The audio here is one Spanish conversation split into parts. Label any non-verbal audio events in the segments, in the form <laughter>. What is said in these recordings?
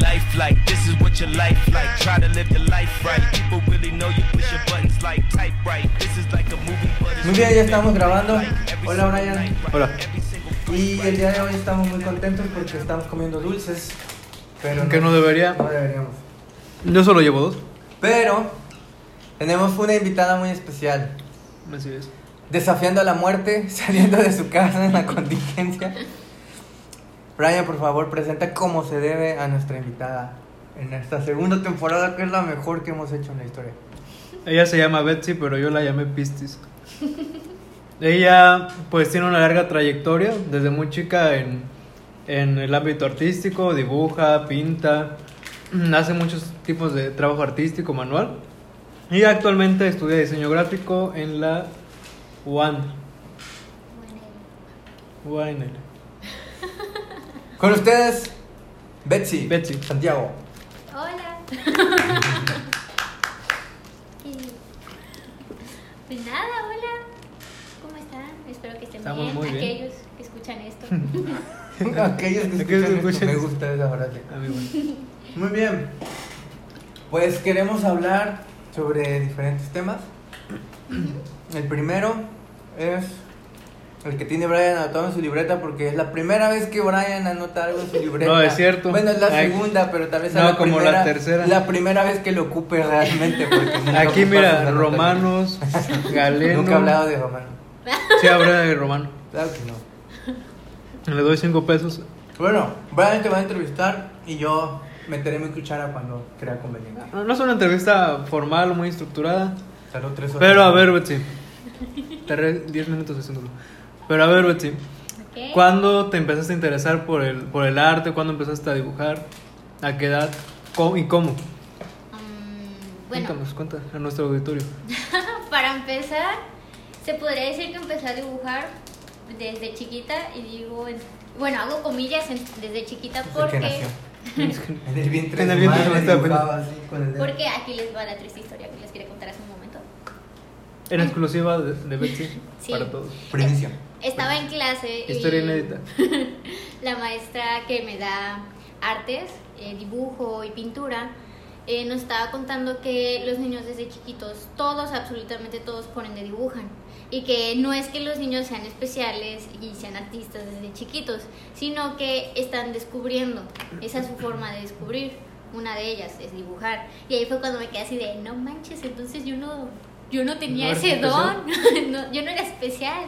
life like? This is what your life like. Try to live your life right. People really know you push your buttons like type right. This is like a movie, but it's Muy bien, ya estamos grabando. Hola, Brian. Hola. Every single Y el día de hoy estamos muy contentos porque estamos comiendo dulces. Pero Que no debería. No deberíamos. Yo solo llevo dos. Pero tenemos una invitada muy especial. Así es. Desafiando a la muerte, <laughs> saliendo de su casa en la contingencia. Brian, por favor, presenta cómo se debe a nuestra invitada en esta segunda temporada, que es la mejor que hemos hecho en la historia. Ella se llama Betsy, pero yo la llamé Pistis. <laughs> Ella pues tiene una larga trayectoria desde muy chica en, en el ámbito artístico, dibuja, pinta, hace muchos tipos de trabajo artístico manual y actualmente estudia diseño gráfico en la UAN. UANL. Con ustedes, Betsy. Betsy. Santiago. Hola. <laughs> Y, pues nada, hola. ¿Cómo están? Espero que estén Estamos bien. muy bien. Aquellos que escuchan esto. <laughs> Aquellos que Aquellos que escuchan esto, me gusta esa frase. A mí, bueno. <laughs> Muy bien. Pues queremos hablar sobre diferentes temas. El primero es el que tiene Brian anotado en su libreta porque es la primera vez que Brian anota algo en su libreta. No, es cierto. Bueno, es la Ay. segunda, pero tal vez No, la como la primera, tercera. La primera vez que lo ocupe realmente. Porque <laughs> Aquí mira, romanos, <laughs> galeno. Nunca he hablado de romano. Sí, habla de romano. Claro que no. Le doy cinco pesos. Bueno, Brian te va a entrevistar y yo meteré mi cuchara cuando crea conveniente. No, no es una entrevista formal, muy estructurada. Salud tres horas. Pero a ver, Betsy. Tardé 10 minutos haciéndolo. Pero a ver, Betsy. ¿Ok? ¿Cuándo te empezaste a interesar por el, por el arte? ¿Cuándo empezaste a dibujar? ¿A qué edad? ¿Cómo- ¿Y cómo? Mm, bueno, Cuéntanos, cuenta a nuestro auditorio. <laughs> para empezar, se podría decir que empecé a dibujar desde chiquita y digo, en- bueno, hago comillas en- desde chiquita Desde porque que nació. <laughs> <laughs> En el vientre En el vientre madre estaba dibujaba así con el dedo. porque aquí les va la triste historia que les quería contar hace un momento. En exclusiva de, de Betsy Sí. para todos. Primicia. Estaba en clase y Historia inédita. <laughs> la maestra que me da artes, eh, dibujo y pintura, eh, nos estaba contando que los niños desde chiquitos, todos, absolutamente todos, por ende dibujan. Y que no es que los niños sean especiales y sean artistas desde chiquitos, sino que están descubriendo. Esa es su forma de descubrir. Una de ellas es dibujar. Y ahí fue cuando me quedé así de, no manches, entonces yo no, yo no tenía ¿No eres ese don. <laughs> No, yo no era especial.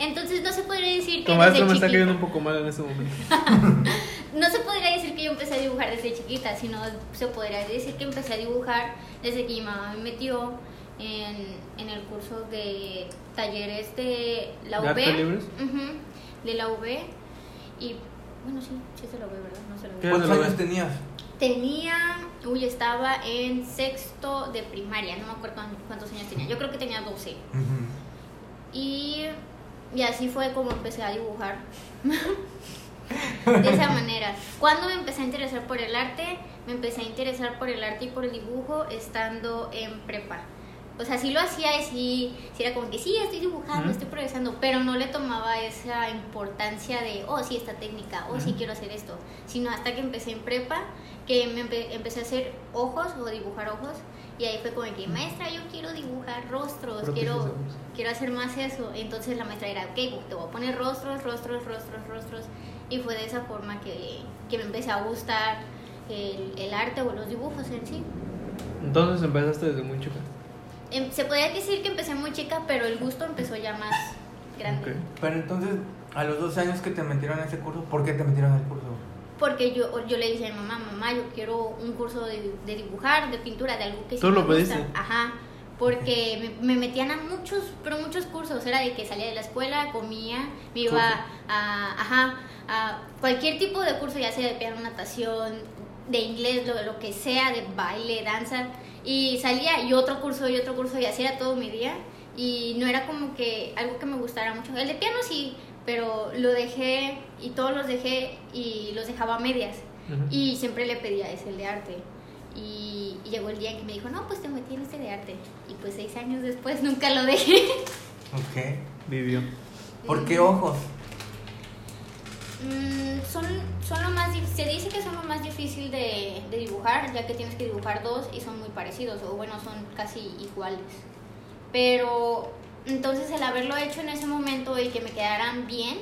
Entonces no se podría decir que maestro desde me está cayendo un poco mal en este momento. <laughs> no se podría decir que yo empecé a dibujar desde chiquita, sino se podría decir que empecé a dibujar desde que mi mamá me metió en, en el curso de talleres de la ¿De UB. arte libres? Ujú, de la UB. Y bueno, sí, sí es de la UB, ¿verdad? No se lo ¿Qué? ¿Cuántos de la años tenías? Tenía, uy, estaba en sexto de primaria, no me acuerdo cuán- cuántos años tenía. Yo creo que tenía 12. Y, y así fue como empecé a dibujar. de esa manera. Cuando me empecé a interesar por el arte, me empecé a interesar por el arte y por el dibujo estando en prepa. O sea, sí lo hacía y sí, sí era como que sí, estoy dibujando, Ujú. estoy progresando, pero no le tomaba esa importancia de, oh, sí, esta técnica, oh, sí, Ujú. quiero hacer esto. Sino hasta que empecé en prepa, que me empe- empecé a hacer ojos o dibujar ojos. Y ahí fue como que, maestra, yo quiero dibujar rostros, quiero, quiero hacer más eso. Entonces la maestra era, ok, te voy a poner rostros, rostros, rostros, rostros. Y fue de esa forma que, que me empecé a gustar el, el arte o los dibujos en sí. Entonces empezaste desde muy chica. Em, se podría decir que empecé muy chica, pero el gusto empezó ya más grande. Pero entonces, a los 12 años que te metieron a ese curso, ¿por qué te metieron al curso? Porque yo, yo le dije a mi mamá, mamá, yo quiero un curso de, de dibujar, de pintura, de algo que sí ¿Tú lo me gusta". pediste? Ajá. Porque me, me metían a muchos, pero muchos cursos. Era de que salía de la escuela, comía, me iba Curso. a, ajá, a cualquier tipo de curso, ya sea de piano, natación, de inglés, lo, lo que sea, de baile, danza. Y salía y otro curso y otro curso y así era todo mi día. Y no era como que algo que me gustara mucho. El de piano sí, pero lo dejé y todos los dejé y los dejaba a medias. Ujú. Y siempre le pedía ese el de arte. Y, y llegó el día en que me dijo, no, pues te metí en este de arte. Y pues seis años después <laughs> nunca lo dejé. Ok. Vivió. ¿Por qué ojos? Mm, son, son lo más, se dice que son lo más difícil de, de dibujar, ya que tienes que dibujar dos y son muy parecidos, o bueno, son casi iguales. Pero entonces el haberlo hecho en ese momento y que me quedaran bien,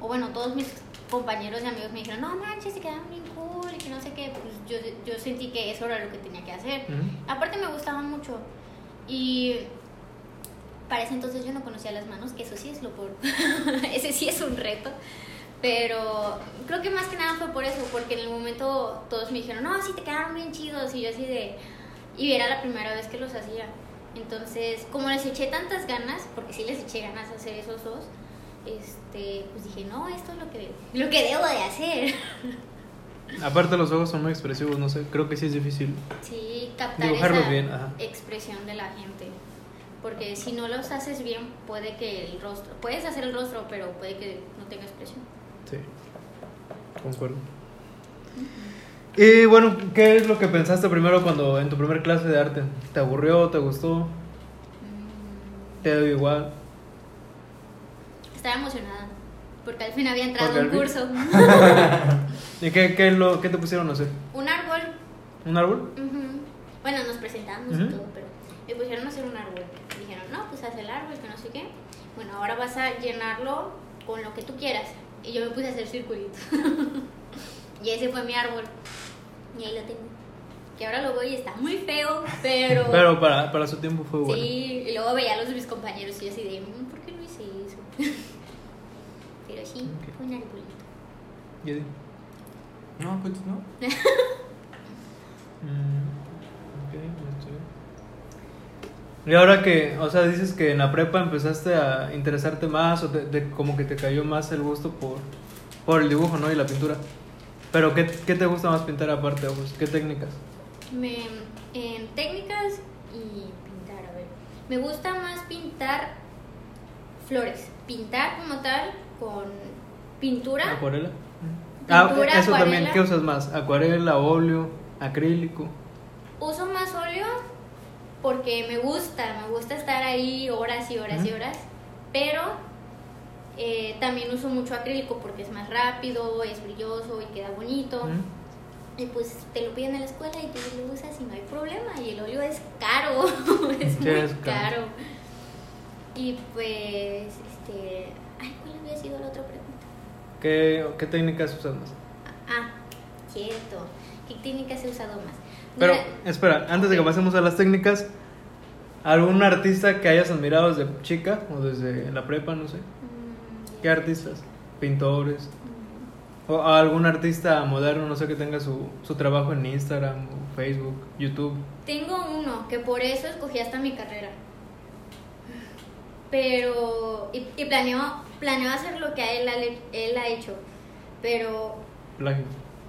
o bueno, todos mis compañeros y amigos me dijeron, no manches, se quedaron bien cool y que no sé qué, pues yo, yo sentí que eso era lo que tenía que hacer. Aparte me gustaban mucho y para ese entonces yo no conocía las manos, que eso sí es lo por... <laughs> ese sí es un reto. Pero creo que más que nada fue por eso, porque en el momento todos me dijeron, no, sí te quedaron bien chidos. Y yo así de... Y era la primera vez que los hacía. Entonces, como les eché tantas ganas, porque sí les eché ganas a hacer esos dos, este, pues dije, no, esto es lo que, lo que debo de hacer. <laughs> Aparte los ojos son muy expresivos, no sé, creo que sí es difícil. Sí, captar esa bien, expresión de la gente. Porque si no los haces bien, puede que el rostro, puedes hacer el rostro, pero puede que no tenga expresión. Sí, concuerdo. Y bueno, ¿qué es lo que pensaste primero cuando en tu primer clase de arte? ¿Te aburrió? ¿Te gustó? ¿Te dio igual? Estaba emocionada, porque al fin había entrado un fin- curso. <laughs> ¿Y qué, qué, lo, qué te pusieron a hacer? un árbol. ¿Un árbol? ujú. Bueno, nos presentamos Ujú. y todo, pero me pusieron a hacer un árbol. Dijeron, no, pues haz el árbol, que no sé qué. Bueno, ahora vas a llenarlo con lo que tú quieras. Y yo me puse a hacer circulitos. <laughs> y ese fue mi árbol. Y ahí lo tengo. Que ahora lo veo y está muy feo, pero... Pero para, para su tiempo fue bueno. Sí, y luego veía a los de mis compañeros y yo así de, "Mm, ¿por qué no hice eso? <laughs> pero sí, fue un arbolito. ¿Y Eddie? No, pues no. <laughs> Mm. Y ahora que, o sea, dices que en la prepa empezaste a interesarte más o te- de- como que te cayó más el gusto por, por el dibujo, ¿no? Y la pintura. Pero ¿qué, qué te gusta más pintar aparte de ojos? ¿Qué técnicas? Me, en técnicas y pintar, a ver. Me gusta más pintar flores. Pintar como tal con pintura. ¿Acuarela? Ah, Pintura, eso también. ¿qué usas más? ¿Acuarela, óleo, acrílico? Uso más óleo porque me gusta, me gusta estar ahí horas y horas y horas. Pero eh, también uso mucho acrílico porque es más rápido, es brilloso y queda bonito. Y pues te lo piden en la escuela y tú lo usas y no hay problema. Y el óleo es caro, <laughs> es Sí, muy es caro. caro. Y pues, este. Ay, ¿cuál había sido la otra pregunta? ¿Qué, qué técnicas usas más? Ah, cierto. ¿Qué técnicas he usado más? Pero, Mira, espera, antes de que pasemos a las técnicas, ¿algún artista que hayas admirado desde chica o desde la prepa, no sé? ¿Qué artistas? ¿Pintores? ¿O algún artista moderno, no sé, que tenga su, su trabajo en Instagram, o Facebook, YouTube? Tengo uno que por eso escogí hasta mi carrera. Pero. Y, y planeo, planeo hacer lo que a él, él ha hecho. Pero Plagio.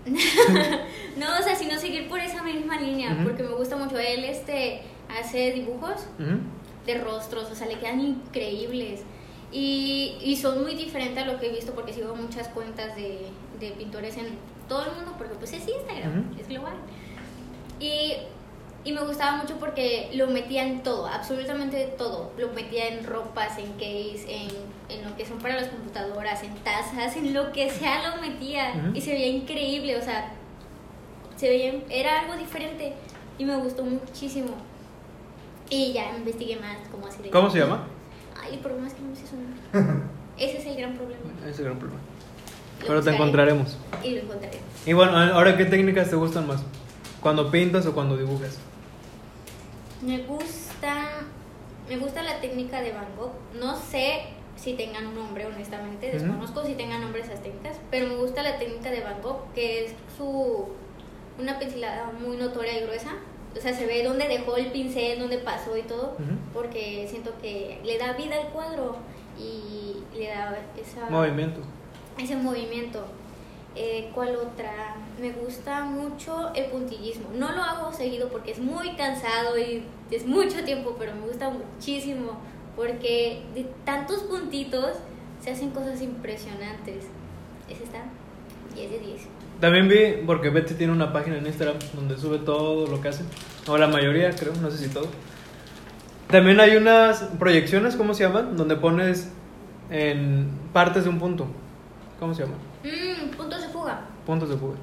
<laughs> No, o sea, sino seguir por esa misma línea, porque me gusta mucho. Él este, hace dibujos de rostros, o sea, le quedan increíbles. Y, y son muy diferentes a lo que he visto, porque sigo muchas cuentas de, de pintores en todo el mundo, porque pues es Instagram, Ujú. es global. Y, y me gustaba mucho porque lo metía en todo, absolutamente todo. Lo metía en ropas, en case, en, en lo que son para las computadoras, en tazas, en lo que sea lo metía. Ujú. Y se veía increíble, o sea, se veía, era algo diferente y me gustó muchísimo. Y ya investigué más, como así. ¿Cómo se llama? Ay, el problema es que no sé su nombre. <laughs> Ese es el gran problema. Ese es el gran problema. Lo Pero te encontraremos. Y lo encontraré. Y bueno, ahora, ¿qué técnicas te gustan más? ¿Cuando pintas o cuando dibujas? Me gusta, me gusta la técnica de Van Gogh. No sé si tengan un nombre, honestamente, desconozco si tengan nombres esas técnicas, pero me gusta la técnica de Van Gogh, que es su una pincelada muy notoria y gruesa. O sea, se ve dónde dejó el pincel, dónde pasó y todo, porque siento que le da vida al cuadro y le da esa Movimiento. ese movimiento. Eh, ¿Cuál otra? Me gusta mucho el puntillismo. No lo hago seguido porque es muy cansado y es mucho tiempo, pero me gusta muchísimo porque de tantos puntitos se hacen cosas impresionantes. Ese está 10 de 10. También vi, porque Betsy tiene una página en Instagram donde sube todo lo que hace. O la mayoría, creo, no sé si todo. También hay unas proyecciones, ¿cómo se llaman? Donde pones en partes de un punto. ¿Cómo se llama? Mm, puntos de fuga. Puntos de fuga.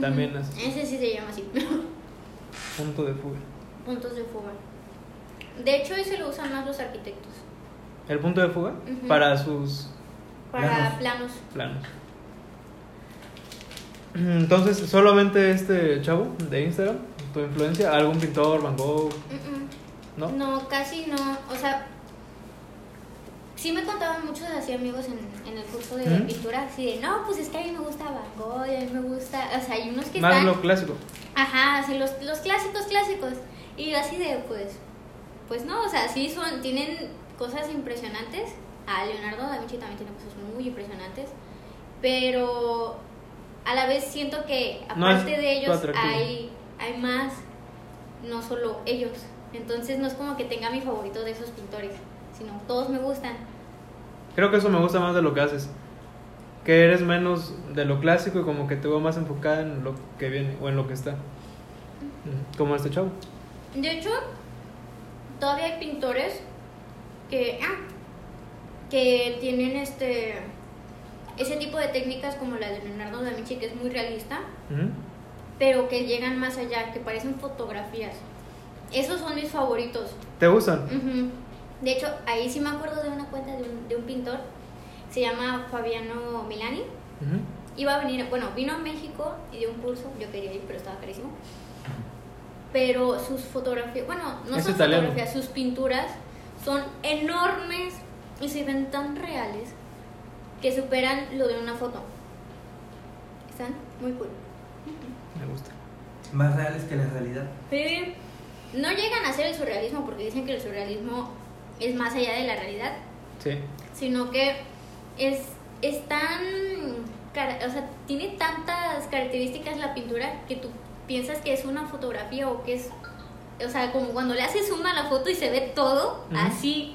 También es- Ese sí se llama así. <laughs> Punto de fuga. puntos de fuga. De hecho, ese lo usan más los arquitectos. El punto de fuga para sus Para Planos. planos. planos. Entonces, solamente este chavo de Instagram, tu influencia, algún pintor, Van Gogh, ¿no? No, casi no. O sea, sí me contaban muchos así amigos en, en el curso de pintura, así de, no, pues es que a mí me gusta Van Gogh, y a mí me gusta, o sea, hay unos que Más están... lo clásico. Ajá, así los, los clásicos, clásicos. Y yo así de, pues, pues no, o sea, sí son, tienen cosas impresionantes. Ah, Leonardo da Vinci también tiene cosas muy impresionantes. Pero a la vez siento que No aparte de ellos hay, hay más, no solo ellos. Entonces no es como que tenga mi favorito de esos pintores, sino todos me gustan. Creo que eso me gusta más de lo que haces. Que eres menos de lo clásico y como que te veo más enfocada en lo que viene o en lo que está. Como este chavo. De hecho, todavía hay pintores que, ah, que tienen este ese tipo de técnicas como la de Leonardo da Vinci, que es muy realista, Ujú. pero que llegan más allá, que parecen fotografías. Esos son mis favoritos. ¿Te gustan? Ujú. De hecho, ahí sí me acuerdo de una cuenta de un, de un pintor, se llama Fabiano Milani. Ujú. Iba a venir, bueno, vino a México y dio un curso, yo quería ir, pero estaba carísimo. Pero sus fotografías, bueno, no Es son italiano. fotografías, sus pinturas son enormes y se ven tan reales que superan lo de una foto. Están muy cool. Me gusta. Más reales que la realidad. Sí, no llegan a ser el surrealismo porque dicen que el surrealismo es más allá de la realidad, Sí. sino que es, es tan, o sea, tiene tantas características la pintura que tú piensas que es una fotografía o que es, o sea, como cuando le haces zoom a la foto y se ve todo, así,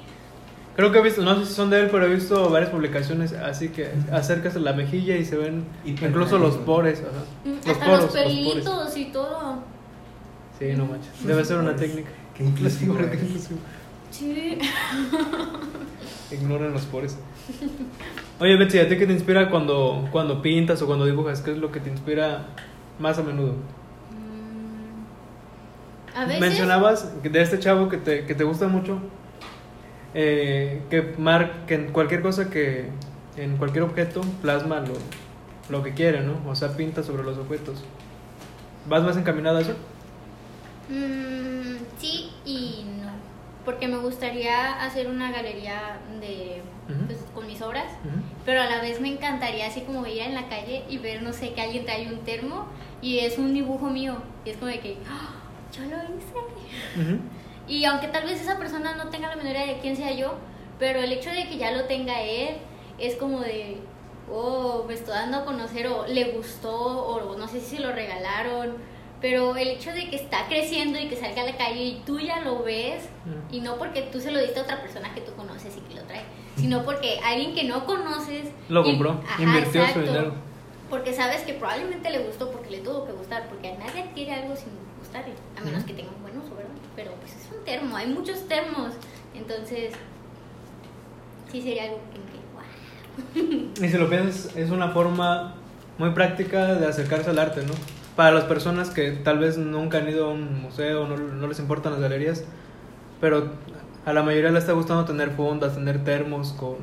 Creo que he visto, no sé si son de él, pero he visto varias publicaciones así que acercas la mejilla y se ven incluso los pores. Ajá. mm, Los hasta poros, los los pelitos y todo. Sí, no manches. Debe ser una técnica. Qué inclusivo <laughs> Qué eres. inclusivo. Sí. <laughs> Ignoran los pores. Oye, Betsy, ¿a ti qué te inspira cuando, cuando pintas o cuando dibujas? ¿Qué es lo que te inspira más a menudo? Mm, A veces... Mencionabas de este chavo que te, que te gusta mucho, eh, que, mar, que en cualquier cosa que, en cualquier objeto, plasma lo, lo que quiere, ¿no? O sea, pinta sobre los objetos. ¿Vas más encaminado a eso? Mm, sí y no. Porque me gustaría hacer una galería de Ujú. pues, con mis obras, Ujú. pero a la vez me encantaría así como ir en la calle y ver, no sé, que alguien trae un termo y es un dibujo mío. Y es como de que, ¡Ah! yo lo hice. Ujú. Y aunque tal vez esa persona no tenga la menor idea de quién sea yo, pero el hecho de que ya lo tenga él es como de, oh, me estoy dando a conocer o le gustó o no sé si se lo regalaron. Pero el hecho de que está creciendo y que salga a la calle y tú ya lo ves, Mm. y no porque tú se lo diste a otra persona que tú conoces y que lo trae, sino porque alguien que no conoces Lo y- compró, Ajá, invirtió su exacto. dinero. Porque sabes que probablemente le gustó porque le tuvo que gustar, porque a nadie adquiere algo sin gustarle, a menos Ujú. que tenga un buen uso, ¿verdad? Pero pues es un termo, hay muchos termos, entonces sí sería algo que, wow. Y si lo piensas, es una forma muy práctica de acercarse al arte, ¿no? Para las personas que tal vez nunca han ido a un museo, no, no les importan las galerías, pero a la mayoría le está gustando tener fundas, tener termos con,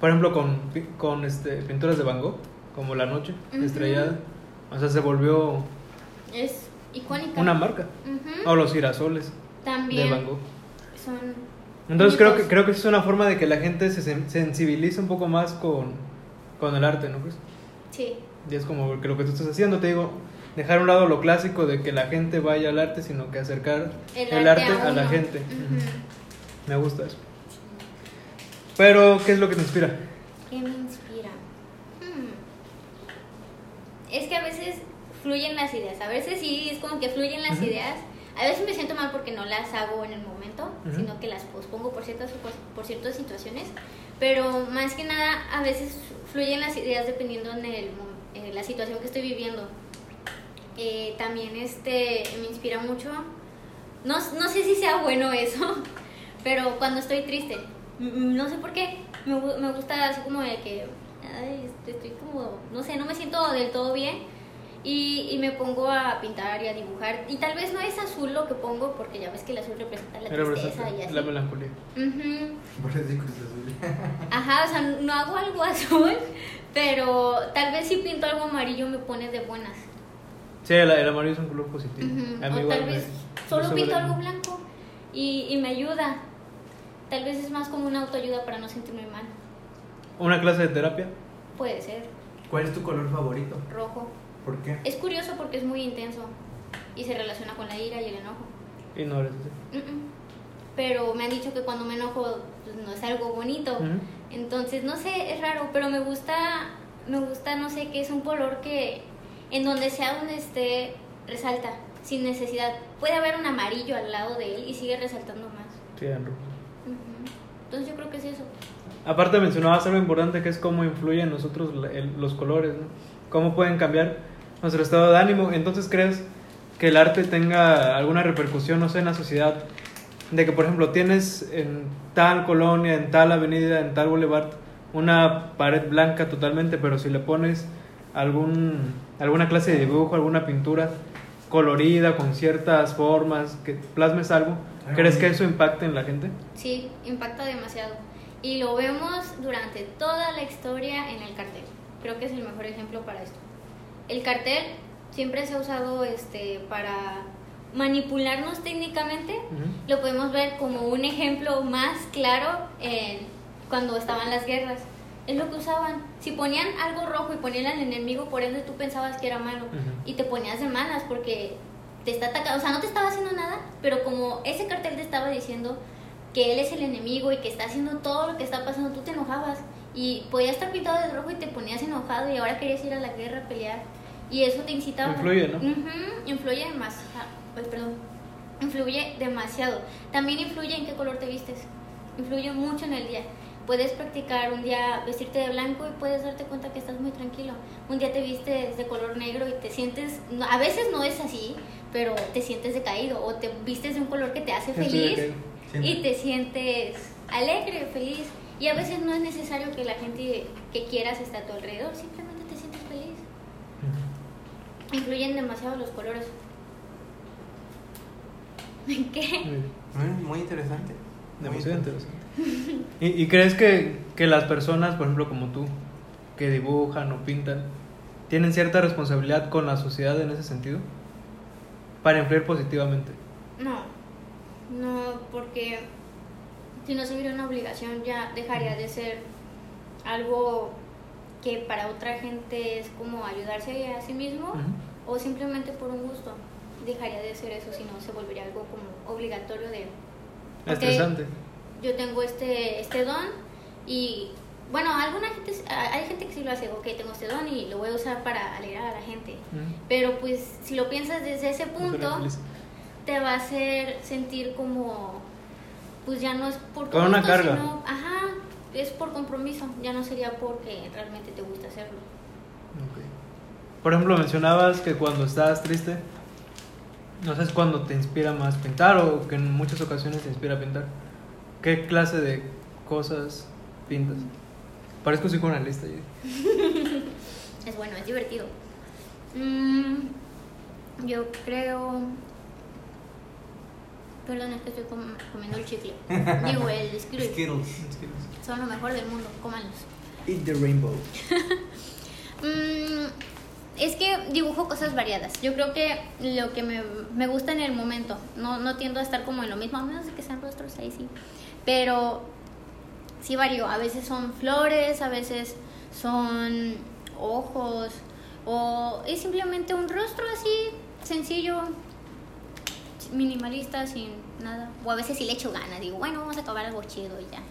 por ejemplo, con, con este, pinturas de Van Gogh, como La Noche Ujú. Estrellada. O sea, se volvió Es icónica. una marca. O los girasoles También de Van Gogh. son Entonces creo que, creo que es una forma de que la gente se sen- sensibilice un poco más con, con el arte, ¿no? Pues, Sí, y es como que lo que tú estás haciendo, te digo, dejar a un lado lo clásico de que la gente vaya al arte, sino que acercar el, arte, a, la gente. Me gusta eso. Pero, ¿qué es lo que te inspira? ¿Qué me inspira? Hmm. Es que a veces fluyen las ideas. A veces sí, es como que fluyen las Ujú. ideas. A veces me siento mal porque no las hago en el momento, Ujú. sino que las pospongo por ciertas, por ciertas situaciones. Pero más que nada, a veces fluyen las ideas dependiendo en el, eh, la situación que estoy viviendo. Eh, también este, me inspira mucho. No, no sé si sea bueno eso, <laughs> pero cuando estoy triste, no sé por qué, me, me gusta así como de que ay, este, estoy como, no sé, no me siento del todo bien. Y, y me pongo a pintar y a dibujar. Y tal vez no es azul lo que pongo, porque ya ves que el azul representa la tristeza y así. la melancolía. Por eso digo Cruz Azul. <laughs> Ajá, o sea, no hago algo azul, pero tal vez si pinto algo amarillo me pone de buenas. Sí, el, el amarillo es un color positivo. A mí O igual tal vez me solo pinto algo blanco y, y me ayuda. Tal vez es más como una autoayuda para no sentirme mal. Una clase de terapia. Puede ser ¿Cuál es tu color favorito? rojo. ¿Por qué? Es curioso porque es muy intenso y se relaciona con la ira y el enojo. Y no eres así. Mm, mm. Pero me han dicho que cuando me enojo pues, no es algo bonito. Ujú. Entonces, no sé, es raro, pero me gusta, me gusta, no sé, que es un color que en donde sea donde esté, resalta, sin necesidad. Puede haber un amarillo al lado de él y sigue resaltando más. Sí, en rojo. Entonces yo creo que es eso. Aparte mencionabas algo importante que es cómo influyen en nosotros el- los colores, ¿no? Cómo pueden cambiar nuestro estado de ánimo. Entonces, ¿crees que el arte tenga alguna repercusión, no sé, en la sociedad? De que, por ejemplo, tienes en tal colonia, en tal avenida, en tal boulevard, una pared blanca totalmente, pero si le pones algún, alguna clase de dibujo, alguna pintura colorida, con ciertas formas, que plasmes algo, Algo ¿crees que eso impacte en la gente? Sí, impacta demasiado. Y lo vemos durante toda la historia en el cartel. Creo que es el mejor ejemplo para esto. El cartel siempre se ha usado este, para manipularnos técnicamente. Lo podemos ver como un ejemplo más claro en cuando estaban las guerras. Es lo que usaban. Si ponían algo rojo y ponían al enemigo, por ende tú pensabas que era malo. Y te ponías de malas porque te está atacando. O sea, no te estaba haciendo nada, pero como ese cartel te estaba diciendo que él es el enemigo y que está haciendo todo lo que está pasando, tú te enojabas. Y podías estar pintado de rojo y te ponías enojado y ahora querías ir a la guerra a pelear. Y eso te incitaba. Influye, ¿no? Ujú, influye demasiado. Ay, perdón. Influye demasiado. También influye en qué color te vistes. Influye mucho en el día. Puedes practicar un día vestirte de blanco y puedes darte cuenta que estás muy tranquilo. Un día te vistes de color negro y te sientes, a veces no es así, pero te sientes decaído. O te vistes de un color que te hace feliz y te sientes alegre, feliz. Y a veces no es necesario que la gente que quieras esté a tu alrededor, simplemente te sientes feliz. Influyen demasiado los colores. ¿Qué? Muy. Mm, interesante. Muy Demasiado interesante. ¿Y, y crees que, que las personas, por ejemplo, como tú, que dibujan o pintan, tienen cierta responsabilidad con la sociedad en ese sentido? Para influir positivamente. No, no, porque si no se hubiera una obligación ya dejaría de ser algo que para otra gente es como ayudarse a sí mismo Ujú. o simplemente por un gusto. Dejaría de ser eso, si no se volvería algo como obligatorio de... Estresante. Yo tengo este, este don y bueno, alguna gente, hay gente que sí lo hace, ok, tengo este don y lo voy a usar para alegrar a la gente. Ujú. Pero pues si lo piensas desde ese punto, te va a hacer sentir como, pues ya no es por Con una carga. sino- ajá, es por compromiso, ya no sería porque realmente te gusta hacerlo. Ok. Por ejemplo, mencionabas que cuando estás triste, no sé, es cuando te inspira más pintar o que en muchas ocasiones te inspira a pintar. ¿Qué clase de cosas pintas? Parezco psicoanalista. <laughs> Es bueno, es divertido. Mm, yo creo... Perdón, es que estoy com- comiendo el chicle. <laughs> Digo, el Skittles. Skittles. Son lo mejor del mundo, cómanlos. Eat the rainbow. <laughs> Mm, es que dibujo cosas variadas. Yo creo que lo que me, me gusta en el momento, no, no tiendo a estar como en lo mismo, a menos de que sean rostros ahí sí. Pero sí varío. A veces son flores, a veces son ojos, o es simplemente un rostro así, sencillo, minimalista, sin nada. O a veces sí le echo ganas, digo, bueno, vamos a acabar algo chido y ya.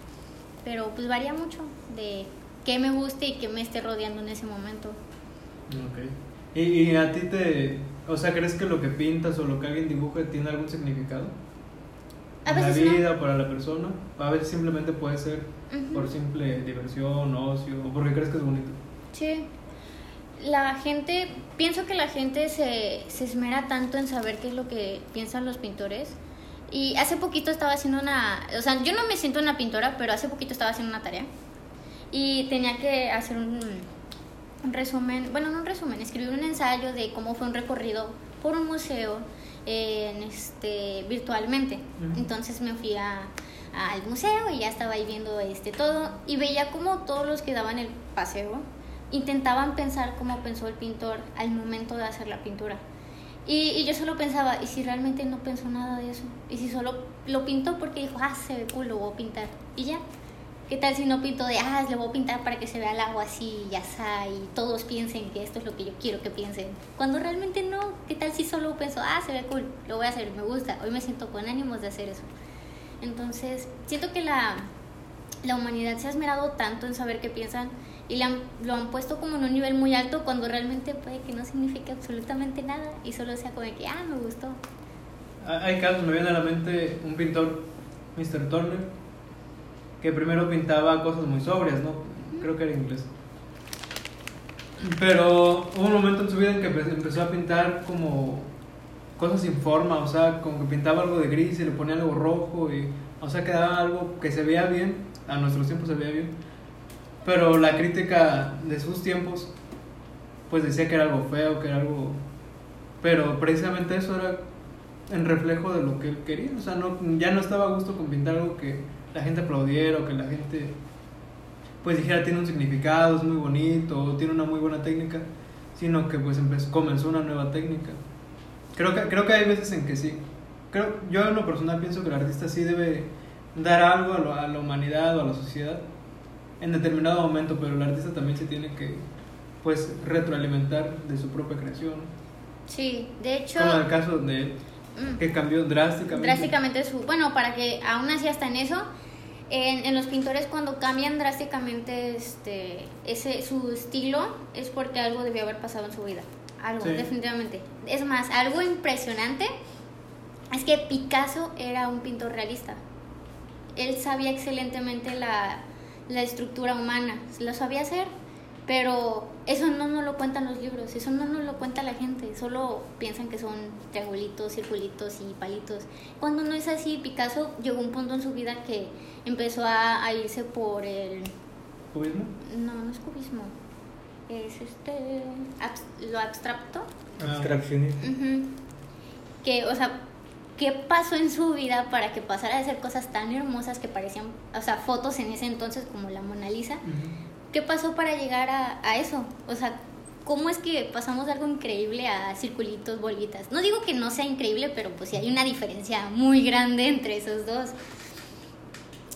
Pero pues varía mucho de qué me guste y qué me esté rodeando en ese momento. Ok. ¿Y, y a ti te... O sea, ¿crees que lo que pintas o lo que alguien dibuja tiene algún significado? A en la no. vida, para la persona. A veces simplemente puede ser por simple diversión, ocio, o porque crees que es bonito. Sí. La gente, pienso que la gente se, se esmera tanto en saber qué es lo que piensan los pintores. Y hace poquito estaba haciendo una, o sea, yo no me siento una pintora, pero hace poquito estaba haciendo una tarea. y tenía que hacer un, un resumen, bueno, no un resumen, escribir un ensayo de cómo fue un recorrido por un museo en este virtualmente. Entonces me fui a- al museo y ya estaba ahí viendo este todo y veía como todos los que daban el paseo intentaban pensar cómo pensó el pintor al momento de hacer la pintura. Y, y yo solo pensaba, ¿y si realmente no pensó nada de eso? ¿Y si solo lo pintó porque dijo, ah, se ve cool, lo voy a pintar? Y ya. ¿Qué tal si no pintó de, ah, le voy a pintar para que se vea el agua así, ya está, y todos piensen que esto es lo que yo quiero que piensen? Cuando realmente no. ¿Qué tal si solo pensó, ah, se ve cool, lo voy a hacer, me gusta, hoy me siento con ánimos de hacer eso? Entonces, siento que la, la humanidad se ha esmerado tanto en saber qué piensan y le han- lo han puesto como en un nivel muy alto cuando realmente puede que no signifique absolutamente nada y solo sea como de que, ah, me gustó. Hay casos, me viene a la mente un pintor, Mr. Turner, que primero pintaba cosas muy sobrias, ¿no? Creo que era inglés. Pero hubo un momento en su vida en que empe- empezó a pintar como cosas sin forma, o sea, como que pintaba algo de gris y le ponía algo rojo, y, o sea, quedaba algo que se veía bien, a nuestros tiempos se veía bien. Pero la crítica de sus tiempos, pues decía que era algo feo, que era algo... Pero precisamente eso era en reflejo de lo que él quería. O sea, no, ya no estaba a gusto con pintar algo que la gente aplaudiera o que la gente pues dijera tiene un significado, es muy bonito, tiene una muy buena técnica, sino que pues empezó, comenzó una nueva técnica. Creo que, creo que hay veces en que sí. Creo, yo en lo personal pienso que el artista sí debe dar algo a, lo- a la humanidad o a la sociedad en determinado momento, pero el artista también se tiene que pues retroalimentar de su propia creación. Sí, de hecho... Como en el caso de él, mm, que cambió drásticamente. drásticamente su bueno para que aún así hasta en eso en, en los pintores cuando cambian drásticamente este ese su estilo es porque algo debió haber pasado en su vida algo Sí. definitivamente es más algo impresionante es que Picasso era un pintor realista él sabía excelentemente la, la estructura humana lo sabía hacer pero eso no nos lo cuentan los libros, eso no nos lo cuenta la gente, solo piensan que son triangulitos, circulitos y palitos. Cuando no es así, Picasso llegó a un punto en su vida que empezó a, a irse por el... ¿Cubismo? No, no es cubismo, es este... abs- lo abstracto. Ah, Abstraccionista. Ujú. Que, o sea, ¿qué pasó en su vida para que pasara de hacer cosas tan hermosas que parecían, o sea, fotos en ese entonces como la Mona Lisa? ¿Qué pasó para llegar a, a eso? O sea, ¿cómo es que pasamos de algo increíble a circulitos, bolitas? No digo que no sea increíble, pero pues sí hay una diferencia muy grande entre esos dos.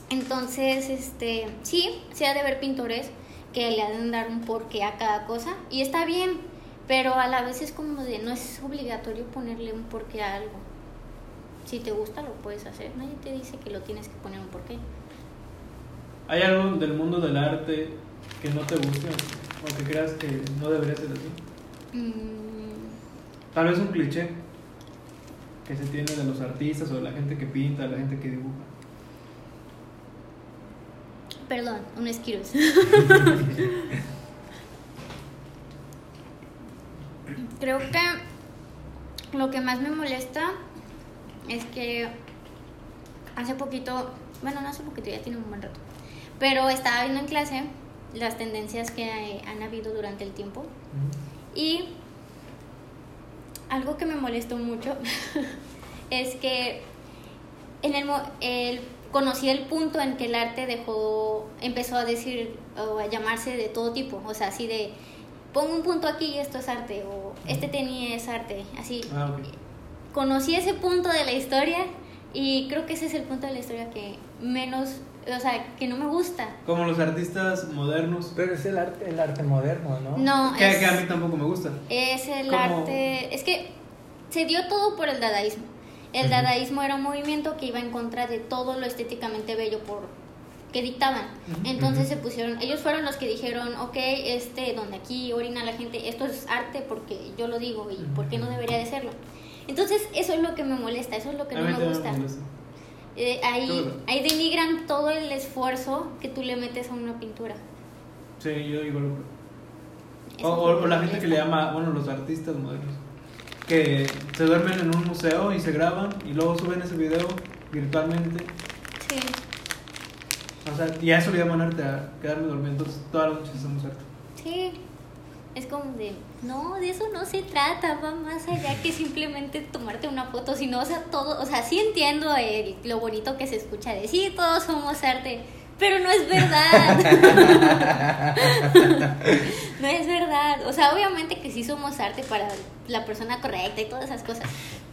Entonces, este, sí, sí ha de haber pintores que le han de dar un porqué a cada cosa y está bien, pero a la vez es como de no es obligatorio ponerle un porqué a algo. Si te gusta lo puedes hacer, nadie te dice que lo tienes que poner un porqué. ¿Hay algo del mundo del arte que no te guste o- que creas que no debería ser así? Mm, Tal vez un cliché que se tiene de los artistas o de la gente que pinta, de la gente que dibuja. Perdón, un esquiros. <laughs> Creo que lo que más me molesta es que hace poquito, bueno, no hace poquito, ya tiene un buen rato, pero estaba viendo en clase las tendencias que han habido durante el tiempo y algo que me molestó mucho <laughs> es que en el, el- conocí el punto en que el arte dejó, empezó a decir o a llamarse de todo tipo, o sea, así de pongo un punto aquí y esto es arte, o este tenía es arte, así. Ah. Conocí ese punto de la historia y creo que ese es el punto de la historia que menos, o sea, que no me gusta. Como los artistas modernos, Pero es el arte, el arte moderno, ¿no? No, que, es, que a mí tampoco me gusta. es el ¿Cómo? arte, es que se dio todo por el dadaísmo. El Ujú. dadaísmo era un movimiento que iba en contra de todo lo estéticamente bello por que dictaban. Entonces Ujú. se pusieron, ellos fueron los que dijeron, ok, este, donde aquí orina la gente, esto es arte porque yo lo digo y por qué no debería de serlo. Entonces eso es lo que me molesta, eso es lo que no me gusta. me. Eh, ahí, ahí denigran todo el esfuerzo que tú le metes a una pintura. Sí, yo igual. lo O, o- o la gente que le llama, bueno, los artistas modernos, que se duermen en un museo y se graban y luego suben ese video virtualmente. Sí. O sea, y a eso le llaman arte, a quedarme dormido. Entonces, todas las noches hacemos arte. Sí, es como de, no, de eso no se trata, va más allá que simplemente tomarte una foto, sino, o sea, todo, o sea, sí entiendo el- lo bonito que se escucha de, sí, todos somos arte, pero no es verdad. <laughs> no es verdad, o sea, obviamente que sí somos arte para la persona correcta y todas esas cosas,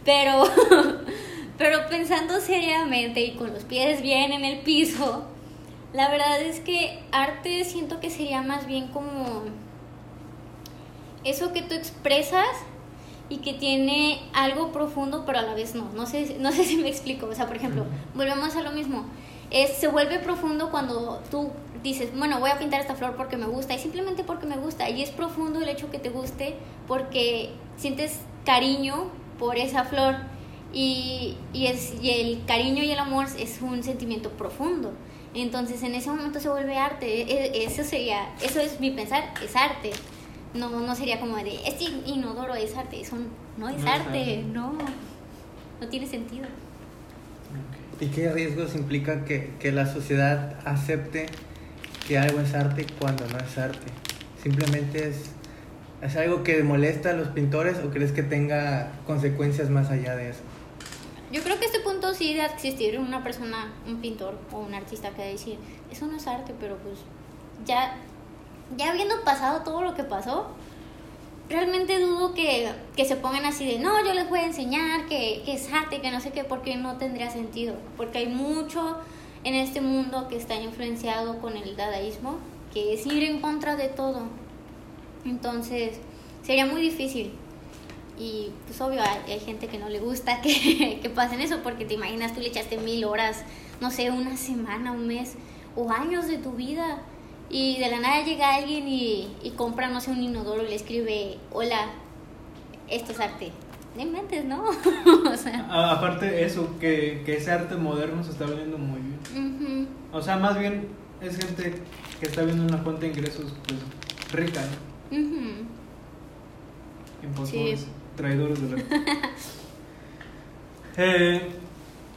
pero, <laughs> pero pensando seriamente y con los pies bien en el piso, la verdad es que arte siento que sería más bien como eso que tú expresas y que tiene algo profundo, pero a la vez no. No sé, no sé <laughs> si me explico. O sea, por ejemplo, volvemos a lo mismo. Es, se vuelve profundo cuando tú dices, bueno, voy a pintar esta flor porque me gusta y simplemente porque me gusta. Y es profundo el hecho que te guste porque sientes cariño por esa flor. Y, y, es, y el cariño y el amor es un sentimiento profundo. Entonces en ese momento se vuelve arte. E- Eso sería, eso es mi pensar, es arte. No, no sería como de, es in- inodoro, es arte. Eso no es No es arte, arte. no. No tiene sentido. ¿Y qué riesgos implica que, que la sociedad acepte que algo es arte cuando no es arte? Simplemente es, es algo que molesta a los pintores o crees que tenga consecuencias más allá de eso? Yo creo que este punto sí de existir una persona, un pintor o un artista que decir, eso no es arte, pero pues ya, ya habiendo pasado todo lo que pasó, realmente dudo que, que se pongan así de, no, yo les voy a enseñar que, que es arte, que no sé qué, porque no tendría sentido. Porque hay mucho en este mundo que está influenciado con el dadaísmo, que es ir en contra de todo. Entonces, sería muy difícil. Y pues obvio, hay, gente que no le gusta <laughs> que, que pasen eso, porque te imaginas, tú le echaste mil horas, no sé, una semana, un mes o años de tu vida. Y de la nada llega alguien y, y compra, no sé, un inodoro y le escribe, hola, esto es arte. No inventes, ¿no? <laughs> o sea, A- aparte, eso, que, que ese arte moderno se está vendiendo muy bien. O sea, más bien es gente que está viendo una fuente de ingresos pues rica, ¿no? ujú. Impostores, Sí. traidores de la... <laughs> eh,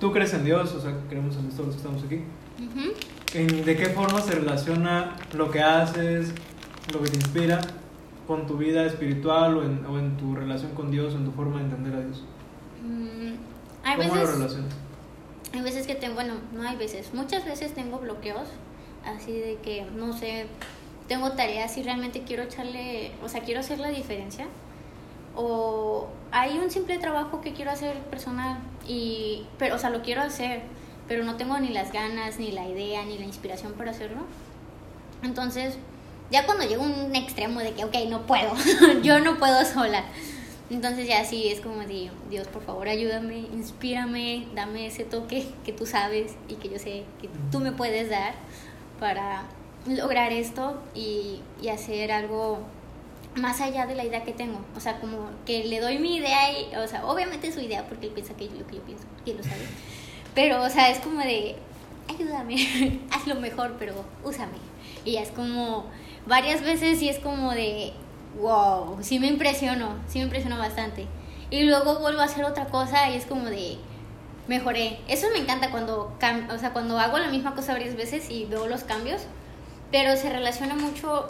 ¿Tú crees en Dios? O sea, creemos en todos los que estamos aquí. ¿En- ¿De qué forma se relaciona lo que haces, lo que te inspira, con tu vida espiritual o en, o en tu relación con Dios o en tu forma de entender a Dios? Mm, hay ¿Cómo lo veces... relacionas? Hay veces que tengo, bueno, no hay veces, muchas veces tengo bloqueos, así de que, no sé, tengo tareas y realmente quiero echarle, o sea, quiero hacer la diferencia. O hay un simple trabajo que quiero hacer personal, y, pero, o sea, lo quiero hacer, pero no tengo ni las ganas, ni la idea, ni la inspiración para hacerlo. Entonces, ya cuando llego un extremo de que, ok, no puedo, <laughs> yo no puedo sola. Entonces ya sí es como de, Dios, por favor, ayúdame, inspírame, dame ese toque que tú sabes y que yo sé que tú me puedes dar para lograr esto y, y hacer algo más allá de la idea que tengo. O sea, como que le doy mi idea y, o sea, obviamente su idea porque él piensa que es lo que yo pienso, que lo sabe. Pero, o sea, es como de, ayúdame, <laughs> haz lo mejor, pero úsame. Y ya es como, varias veces y es como de, wow, sí me impresionó, sí me impresionó bastante. Y luego vuelvo a hacer otra cosa y es como de, mejoré. Eso me encanta cuando, o sea, cuando hago la misma cosa varias veces y veo los cambios, pero se relaciona mucho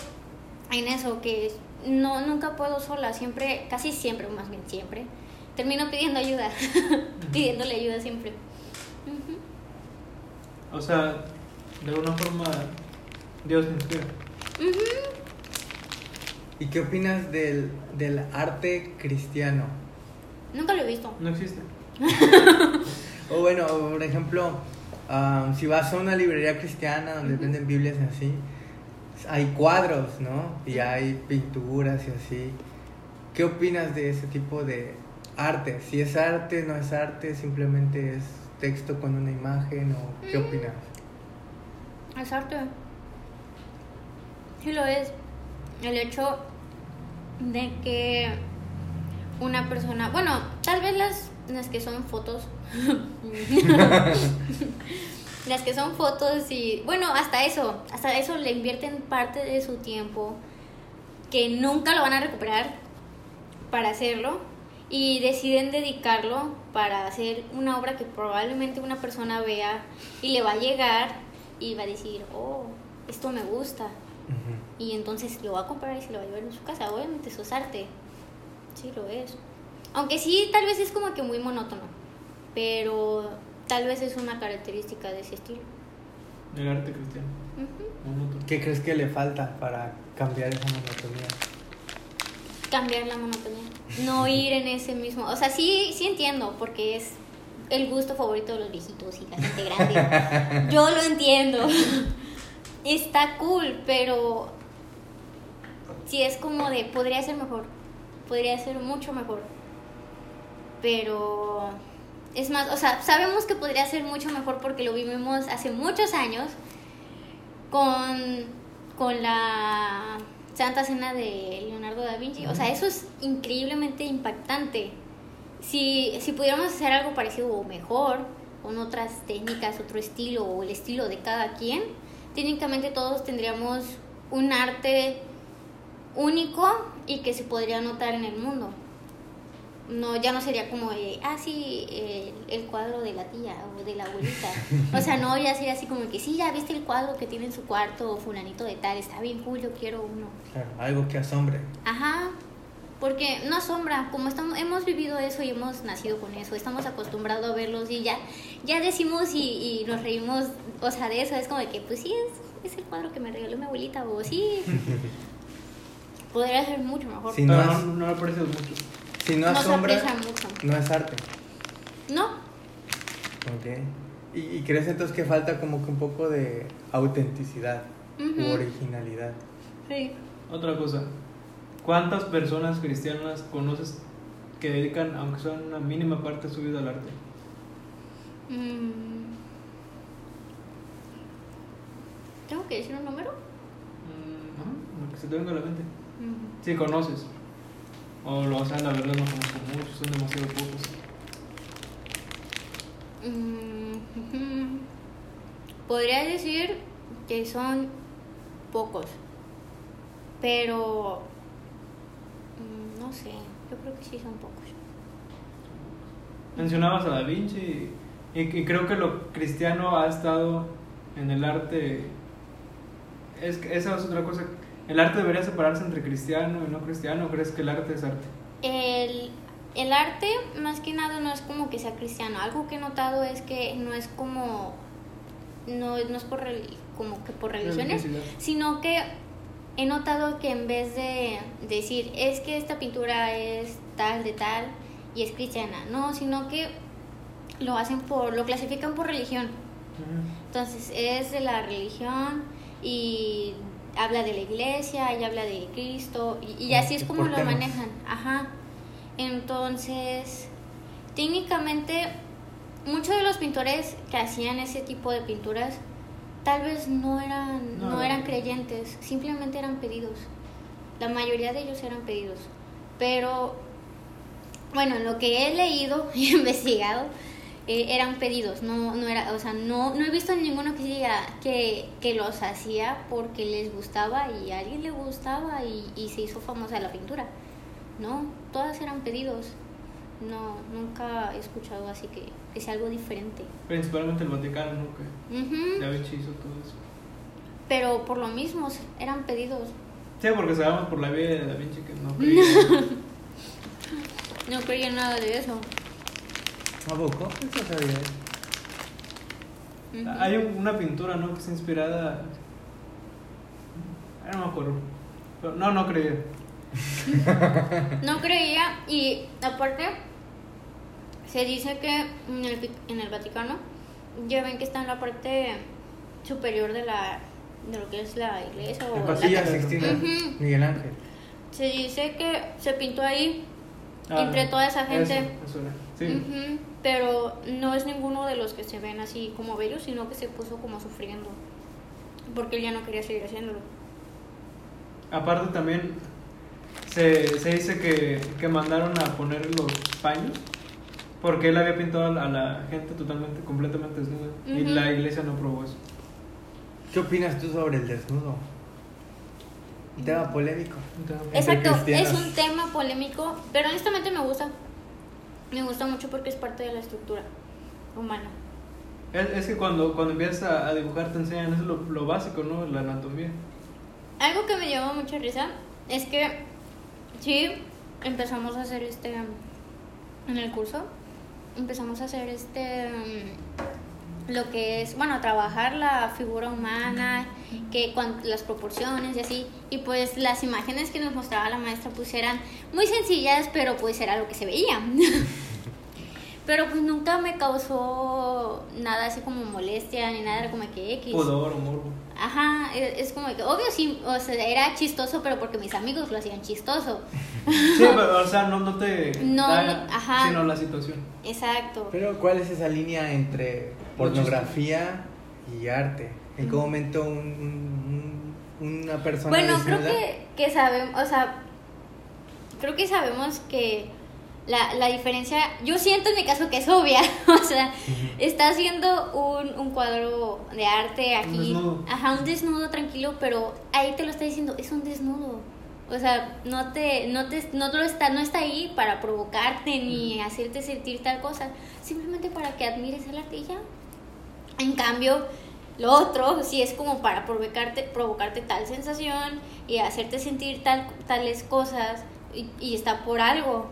en eso, que no, nunca puedo sola, siempre, casi siempre, más bien siempre, termino pidiendo ayuda, <laughs> pidiéndole ayuda siempre. O sea, de alguna forma Dios te inspira. ¿Y qué opinas del, del arte cristiano? Nunca lo he visto. No existe. <laughs> O bueno, por ejemplo, am, si vas a una librería cristiana donde venden Biblias y así, hay cuadros, ¿no? Y hay pinturas y así. ¿Qué opinas de ese tipo de arte? Si es arte, no es arte, simplemente es texto con una imagen o qué opinas? Es arte. Sí lo es. El hecho de que una persona, bueno, tal vez las, las que son fotos, <laughs> <laughs> las que son fotos y, bueno, hasta eso, hasta eso le invierten parte de su tiempo que nunca lo van a recuperar para hacerlo y deciden dedicarlo para hacer una obra que probablemente una persona vea y le va a llegar y va a decir, oh, esto me gusta. Y entonces lo va a comprar y se lo va a llevar en su casa. Obviamente eso es arte. Sí, lo es. Aunque sí, tal vez es como que muy monótono. Pero tal vez es una característica de ese estilo. El arte cristiano. ¿Qué crees que le falta para cambiar esa monotonía? Cambiar la monotonía. No ir en ese mismo. O sea, sí, sí entiendo, porque es el gusto favorito de los viejitos y la gente grande. <laughs> Yo lo entiendo. <laughs> Está cool, pero sí es como de podría ser mejor. Podría ser mucho mejor. Pero es más, o sea, sabemos que podría ser mucho mejor porque lo vivimos hace muchos años con, con la Santa Cena de Leonardo da Vinci. O sea, eso es increíblemente impactante. Si, si pudiéramos hacer algo parecido o mejor, con otras técnicas, otro estilo o el estilo de cada quien, técnicamente todos tendríamos un arte único y que se podría notar en el mundo. No, ya no sería como, de, ah, sí, eh, el cuadro de la tía o de la abuelita. O sea, no, ya sería así como que, sí, ya viste el cuadro que tiene en su cuarto, fulanito de tal, está bien cool, yo quiero uno. Claro, algo que asombre. Ajá, porque no asombra, como estamos, hemos vivido eso y hemos nacido con eso, estamos acostumbrados a verlos y ya, ya decimos y, y nos reímos, o sea, de eso, es como de que, pues sí, es, es el cuadro que me regaló mi abuelita, o sí, <laughs> podría ser mucho mejor. Sí. No no, lo aprecias mucho. Si no No asombra, no es arte. No, Ok. ¿Y, y crees entonces que falta como que un poco de autenticidad Ujú. u originalidad? sí. Otra cosa. ¿Cuántas personas cristianas conoces que dedican, aunque sea una mínima parte de su vida al arte? Mm. ¿Tengo que decir un número? Mm, lo que se te venga a la mente. Mm. Sí, conoces. O lo, o sea, la verdad no conozco muchos, son demasiado pocos. Mm. <laughs> Podría decir que son pocos, pero mm, no sé, yo creo que sí son pocos. Mencionabas a Da Vinci y, y creo que lo cristiano ha estado en el arte. Es esa es otra cosa. ¿El arte debería separarse entre cristiano y no cristiano? ¿O ¿Crees que el arte es arte? El, el arte, más que nada, no es como que sea cristiano. Algo que he notado es que no es como. No, no es por como que por religiones, sino que he notado que en vez de decir es que esta pintura es tal de tal y es cristiana, no, sino que lo hacen por, lo clasifican por religión. Entonces es de la religión y habla de la iglesia y habla de Cristo y, y así es como lo temas. manejan. Ajá. Entonces, técnicamente, muchos de los pintores que hacían ese tipo de pinturas tal vez no eran, no. eran creyentes, simplemente eran pedidos. La mayoría de ellos eran pedidos. Pero, bueno, lo que he leído <laughs> y investigado, eh, eran pedidos, no, no era, o sea, no, no he visto ninguno que diga que, que los hacía porque les gustaba y a alguien le gustaba y, y se hizo famosa la pintura. No, todas eran pedidos. No, nunca he escuchado así que, que sea algo diferente. Principalmente el Vaticano, ¿no? Que Ujú, Da Vinci hizo todo eso. Pero por lo mismo, eran pedidos. Sí, porque sabemos por la vida de Da Vinci que no <laughs> creía. No creía nada de eso. ¿A poco? Eso sabía. Ujú. Hay un- una pintura, ¿no? Que es inspirada. No me acuerdo. Pero no, no creía. No creía y aparte se dice que en el, en el Vaticano ya ven que está en la parte superior de la de lo que es la iglesia o la Sixtina, Ujú. Miguel Ángel. Se dice que se pintó ahí, Ah, Entre no. toda esa gente. Eso, eso Sí. Pero no es ninguno de los que se ven así como bellos, sino que se puso como sufriendo porque él ya no quería seguir haciéndolo. Aparte también se, se dice que, que mandaron a poner los paños porque él había pintado a la, a la gente totalmente, completamente desnuda y la iglesia no aprobó eso. ¿Qué opinas tú sobre el desnudo? Un tema polémico. Entre Exacto, es un tema polémico, pero honestamente me gusta. Me gusta mucho porque es parte de la estructura humana. Es, es que cuando, cuando empiezas a, a dibujar te enseñan eso lo, lo básico, ¿no? La anatomía. Algo que me llamó mucha risa es que sí empezamos a hacer este en el curso empezamos a hacer este lo que es bueno trabajar la figura humana que cuan- las proporciones y así y pues las imágenes que nos mostraba la maestra pues eran muy sencillas pero pues era lo que se veía <laughs> pero pues nunca me causó nada así como molestia ni nada era como que X Pudor o morbo. Ajá, e- es como que, obvio sí, o sea, era chistoso, pero porque mis amigos lo hacían chistoso. Sí, pero, o sea, no, no te <laughs> No, da, no, ajá. sino la situación. Exacto. Pero ¿cuál es esa línea entre pornografía y arte? ¿En qué momento un- un- un- una persona Bueno, creo que, que sabemos, o sea, creo que sabemos que la, la diferencia, yo siento en mi caso que es obvia, <laughs> o sea, está haciendo un, un cuadro de arte aquí, desnudo. ajá, un desnudo tranquilo, pero ahí te lo está diciendo, es un desnudo. O sea, no te, no te, no lo está, no está ahí para provocarte ni hacerte sentir tal cosa, simplemente para que admires el arte y ya. En cambio, lo otro sí es como para provocarte, provocarte tal sensación y hacerte sentir tal, tales cosas y, y está por algo.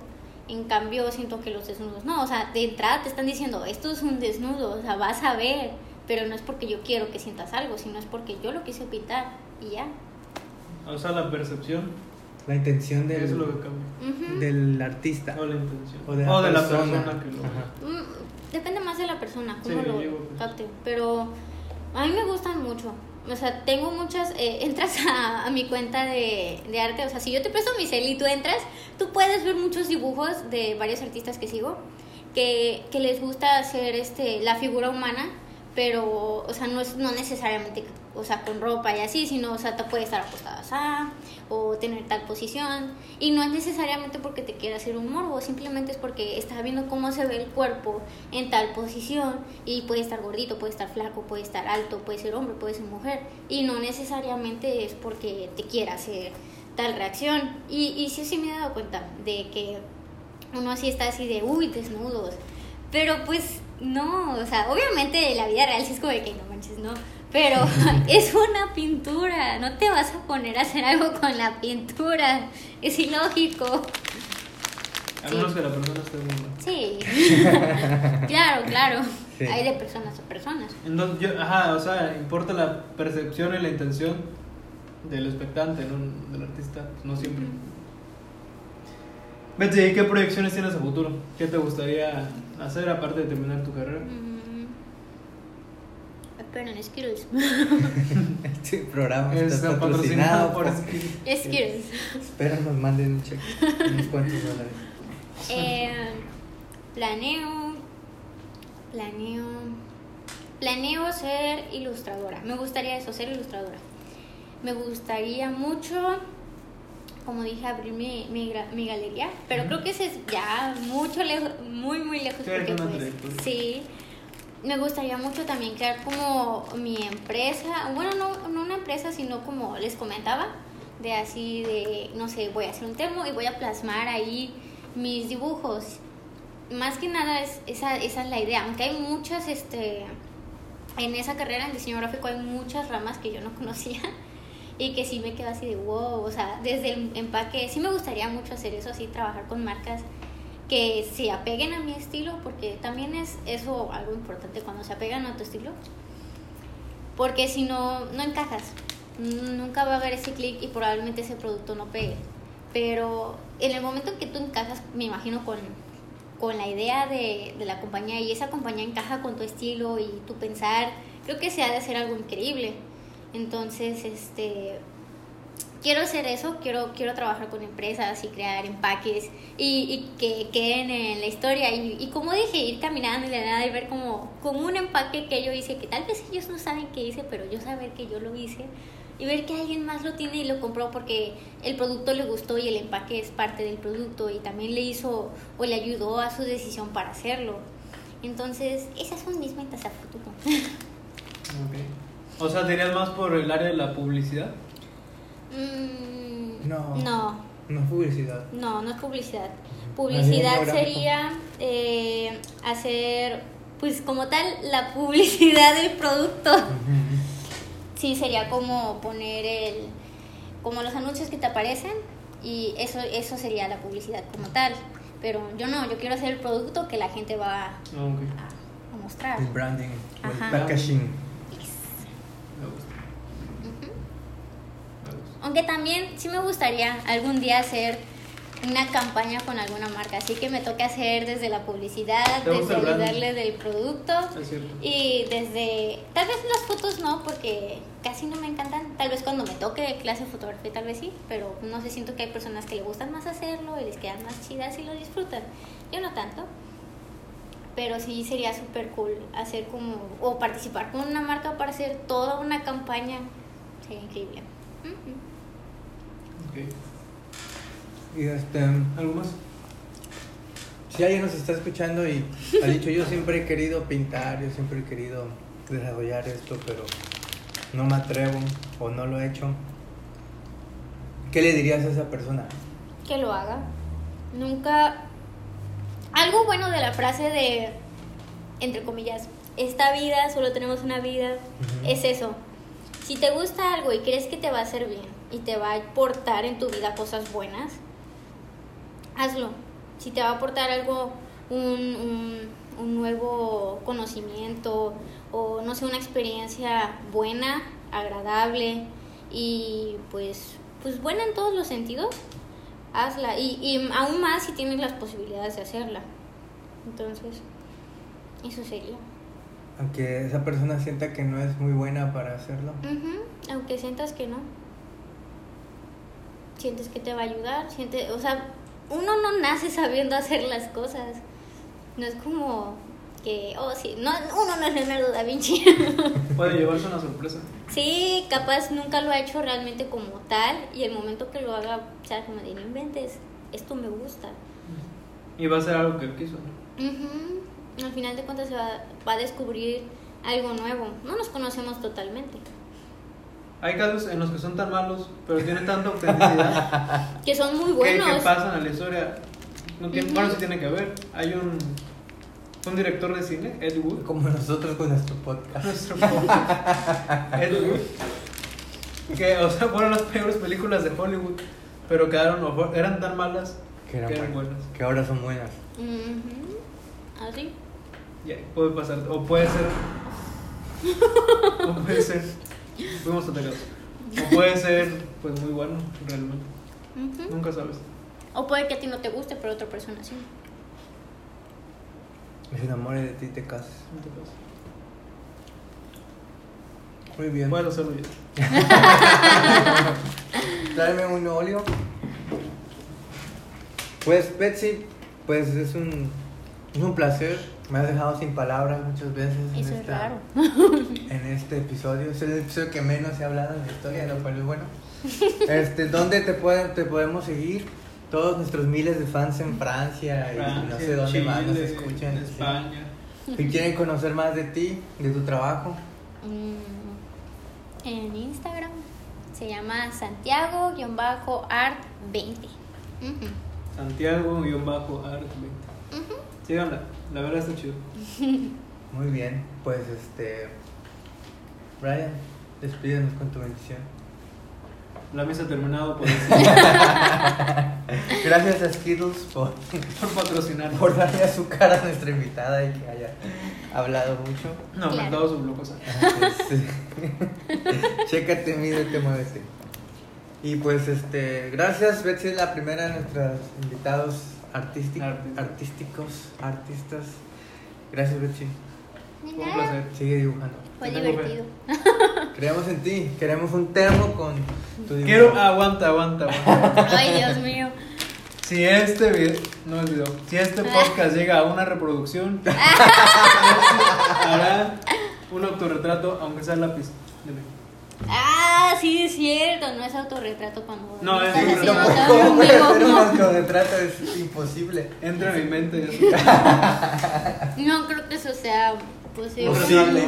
En cambio, siento que los desnudos no, o sea, de entrada te están diciendo, esto es un desnudo, o sea, vas a ver, pero no es porque yo quiero que sientas algo, sino es porque yo lo quise pintar y ya. O sea, la percepción La intención del, es lo que cambia. Del artista. O la intención. O de la persona. persona que lo Ajá. Depende más de la persona, cómo Sí, lo yo, pues. capte. Pero a mí me gustan mucho. O sea, tengo muchas. eh, <laughs> entras a, a mi cuenta de, de arte. O sea, si yo te presto mi cel y tú entras, tú puedes ver muchos dibujos de varios artistas que sigo que, que les gusta hacer este la figura humana. Pero, o sea, no es no necesariamente, o sea, con ropa y así, sino, o sea, te puede estar acostada o tener tal posición. Y no es necesariamente porque te quiera hacer un morbo, simplemente es porque está viendo cómo se ve el cuerpo en tal posición. Y puede estar gordito, puede estar flaco, puede estar alto, puede ser hombre, puede ser mujer. Y no necesariamente es porque te quiera hacer tal reacción. Y, y sí, sí me he dado cuenta de que uno así está así de, uy, desnudos. Pero pues no, o sea, obviamente en la vida real sí es como de que no manches, no. Pero <laughs> <laughs> es una pintura, no te vas a poner a hacer algo con la pintura. Es ilógico. A Sí. que la persona esté desnuda. Sí. <laughs> claro, claro. Sí. Hay de personas a personas. Entonces, yo, ajá, o sea, importa la percepción y la intención del espectante, no del artista, no siempre. Betty, ¿y qué proyecciones tienes a futuro? ¿Qué te gustaría hacer aparte de terminar tu carrera? Mm. Esperen, Skittles. <laughs> Este programa está Está patrocinado por... Skittles. Skittles. Espero nos manden un cheque, unos cuantos dólares. Eh, planeo, planeo, planeo ser ilustradora. Me gustaría eso, ser ilustradora. Me gustaría mucho, como dije, abrir mi, mi, galería, pero creo que ese es ya mucho lejos, muy, muy lejos. Porque pues, trayectoria. sí, me gustaría mucho también crear como mi empresa, bueno, no, no una empresa, sino como les comentaba, de así de, no sé, voy a hacer un termo y voy a plasmar ahí mis dibujos. Más que nada es, esa, esa es la idea, aunque hay muchas, este, en esa carrera en diseño gráfico hay muchas ramas que yo no <laughs> conocía y que sí me quedo así de wow, o sea, desde el empaque, sí me gustaría mucho hacer eso, así trabajar con marcas que se apeguen a mi estilo, porque también es eso algo importante cuando se apegan a tu estilo, porque si no, no encajas, nunca va a haber ese clic y probablemente ese producto no pegue, pero en el momento en que tú encajas, me imagino con, con la idea de, de la compañía y esa compañía encaja con tu estilo y tu pensar, creo que se ha de hacer algo increíble. Entonces, este, quiero hacer eso, quiero, quiero trabajar con empresas y crear empaques y, y que queden en la historia. Y, y como dije, ir caminando y de nada y ver como, como un empaque que yo hice, que tal vez ellos no saben que hice, pero yo saber que yo lo hice. Y ver que alguien más lo tiene y lo compró porque el producto le gustó y el empaque es parte del producto y también le hizo o le ayudó a su decisión para hacerlo. Entonces, esas son mis metas a futuro. Ok. O sea, ¿te más por el área de la publicidad? Mm, No. No, No es publicidad. no, no es publicidad. Publicidad sería eh, hacer pues como tal, la publicidad del producto. Sí, sería como poner el, como los anuncios que te aparecen y eso, eso sería la publicidad como tal. Pero yo no, yo quiero hacer el producto que la gente va a, Ah, a- a mostrar. El branding, el packaging. Me gusta. Me gusta. Aunque también sí me gustaría algún día hacer una campaña con alguna marca, así que me toca hacer desde la publicidad, ¿Te gusta desde ayudarle del producto y desde, tal vez las fotos no, porque casi no me encantan, tal vez cuando me toque clase de fotografía tal vez sí, pero no sé, siento que hay personas que le gustan más hacerlo y les quedan más chidas y lo disfrutan, yo no tanto. Pero sí sería súper cool hacer como, o participar con una marca para hacer toda una campaña. Sería increíble. Ujú. Y este, ¿Algo más? si alguien nos está escuchando y ha dicho, yo siempre he querido pintar, yo siempre he querido desarrollar esto, pero no me atrevo o no lo he hecho, ¿qué le dirías a esa persona? que lo haga. Nunca... Algo bueno de la frase de, entre comillas, esta vida, solo tenemos una vida, es eso. Si te gusta algo y crees que te va a hacer bien y te va a aportar en tu vida cosas buenas, hazlo. Si te va a aportar algo, un, un, un nuevo conocimiento o no sé, una experiencia buena, agradable y pues, pues buena en todos los sentidos, hazla. Y, y aún más si tienes las posibilidades de hacerla. Entonces, eso sería. Aunque esa persona sienta que no es muy buena para hacerlo. Aunque sientas que no. Sientes que te va a ayudar. Sientes, o sea, uno no nace sabiendo hacer las cosas. No es como que, oh, sí, no, uno no es Leonardo da Vinci. <laughs> Puede llevarse una sorpresa. sí, capaz nunca lo ha hecho realmente como tal. Y el momento que lo haga, o sea, como de no inventes, esto me gusta. Y va a ser algo que él quiso, ¿no? Ujú, Al final de cuentas se va, va a descubrir algo nuevo. No nos conocemos totalmente. Hay casos en los que son tan malos, pero tienen tanta autenticidad <laughs> Que son muy que, buenos. que pasan a la historia. No tiene- Ujú. Bueno, sí tiene que ver. Hay un, un director de cine, Ed Wood. Como nosotros con nuestro podcast. Nuestro podcast. Ed Wood. Que, o sea, fueron las peores películas de Hollywood, pero quedaron, eran tan malas Que eran que eran buenas. buenas. Que ahora son buenas. Ujú. Así. Ya, puede pasar, o puede ser. <laughs> o puede ser. Fuimos atacados. O puede ser, pues muy bueno, realmente. Nunca sabes. O puede que a ti no te guste, pero a otra persona sí. Se enamore de ti y te cases. No te pasa. Muy bien. Puedes hacerlo ya. <laughs> Tráeme un óleo. Pues, Betsy, pues es un, es un placer. Me has dejado sin palabras muchas veces. en Eso es esta- raro. <laughs> En este episodio. Es el episodio que menos he hablado en la historia, lo cual es bueno. <laughs> Este, ¿Dónde te, pueden, te podemos seguir? Todos nuestros miles de fans en Francia y no sé dónde más nos escuchan. sí. España. Si quieren conocer más de ti, de tu trabajo, Mm, En Instagram se llama Santiago-art20. Ujú. Santiago-art20. Ujú. Síganla, la verdad está chido. <laughs> muy bien. Pues este. Brian, despídenos con tu bendición. La mesa ha terminado por, <laughs> Gracias a Skittles por, por patrocinar. por darle azúcar a nuestra invitada y que haya hablado mucho. No, Claro. aumentado su glucosa. Este, <laughs> Chécate, mídete, muévete. Y pues este, gracias, Betsy es la primera de nuestros invitados artísticos, Artistas. artísticos, artistas. Gracias. De Un placer. Sigue dibujando. Fue divertido. <laughs> Creemos en ti, queremos un termo con tu dibujo. Quiero, aguanta, aguanta, aguanta. <laughs> Ay, Dios mío. Si este video, no es video, si este podcast llega a una reproducción, <laughs> hará un autorretrato, aunque sea lápiz. de mí. Ah, sí, es cierto. No es autorretrato cuando. No, es retrato. todo ¿Cómo puede un autorretrato? Es imposible. Entra en mi mente. <laughs> No creo que eso sea posible. Posible.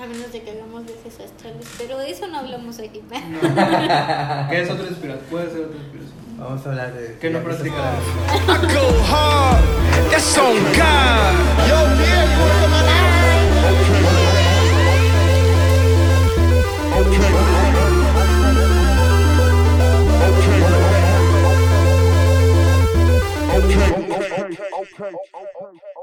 A menos de que hagamos viajes astrales. Pero de eso no hablamos aquí. Que es otra inspiración, puede ser otra inspiración. Vamos a hablar de. Que no practicamos. I go hard, that's on God. Yo, okay, oh, oh, okay, okay.